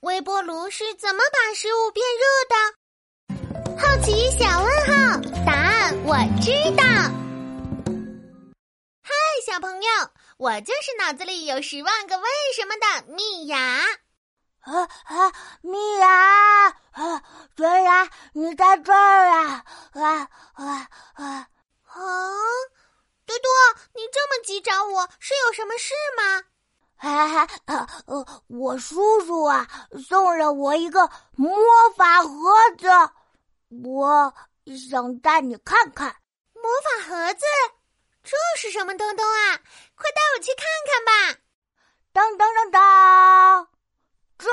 微波炉是怎么把食物变热的？好奇小问号，答案我知道。嗨，小朋友，我就是脑子里有十万个为什么的蜜芽。啊啊，蜜芽，啊，原来你在这儿啊！啊啊啊！啊，多多，你这么急找我是有什么事吗？哈哈，呃，我叔叔啊送了我一个魔法盒子，我想带你看看。魔法盒子，这是什么东东啊？快带我去看看吧！当当当当，这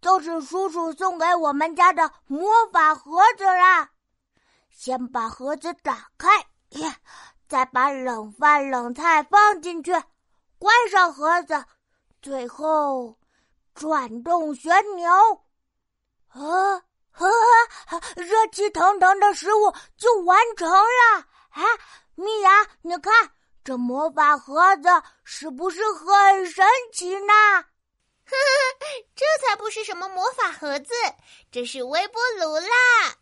就是叔叔送给我们家的魔法盒子啦。先把盒子打开，再把冷饭、冷菜放进去，关上盒子。最后，转动旋钮，啊，热气腾腾的食物就完成了。哎，米娅，你看这魔法盒子是不是很神奇呢？呵 呵，这才不是什么魔法盒子，这是微波炉啦！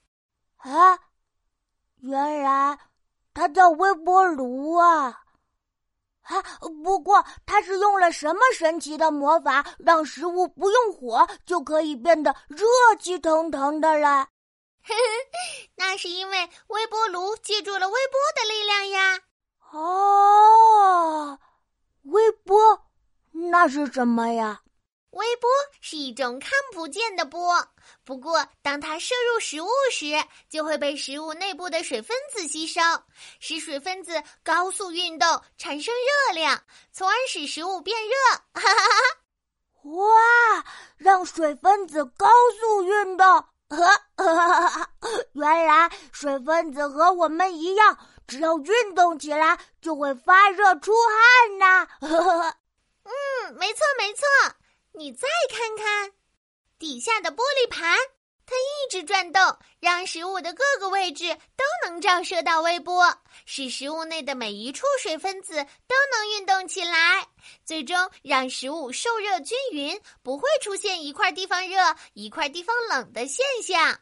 啊，原来它叫微波炉啊！啊！不过他是用了什么神奇的魔法，让食物不用火就可以变得热气腾腾的了？那是因为微波炉借助了微波的力量呀！哦，微波，那是什么呀？微波是一种看不见的波，不过当它摄入食物时，就会被食物内部的水分子吸收，使水分子高速运动，产生热量，从而使食物变热。哈哈哈哈！哇，让水分子高速运动，哈哈哈！原来水分子和我们一样，只要运动起来就会发热出汗呐。嗯，没错没错。你再看看，底下的玻璃盘，它一直转动，让食物的各个位置都能照射到微波，使食物内的每一处水分子都能运动起来，最终让食物受热均匀，不会出现一块地方热、一块地方冷的现象。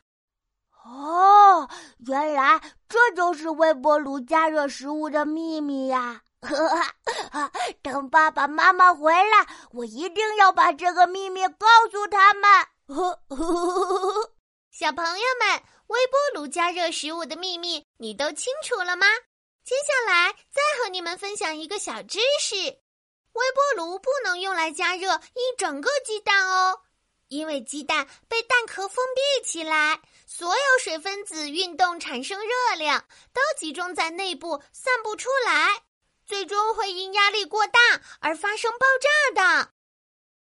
哦，原来这就是微波炉加热食物的秘密呀！等爸爸妈妈回来，我一定要把这个秘密告诉他们。小朋友们，微波炉加热食物的秘密你都清楚了吗？接下来再和你们分享一个小知识：微波炉不能用来加热一整个鸡蛋哦，因为鸡蛋被蛋壳封闭起来，所有水分子运动产生热量都集中在内部，散不出来。最终会因压力过大而发生爆炸的。